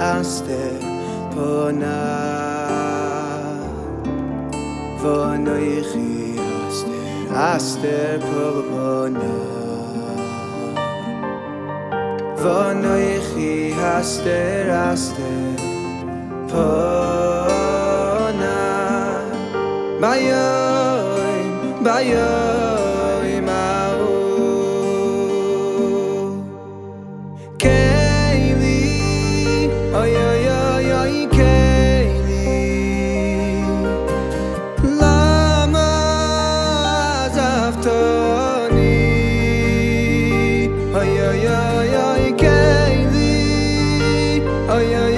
and پونا، پناه وانای خیاسته استر پناه وانای خی هسته رسته پانه بیایم بیایم yeah.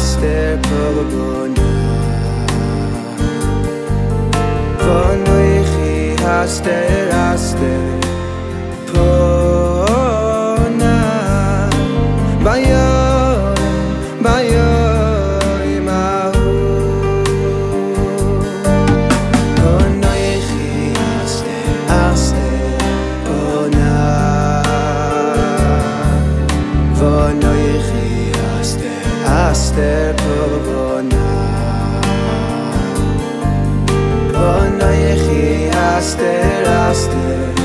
step of a bond von euch hast der hast בוא נא יחי אסתר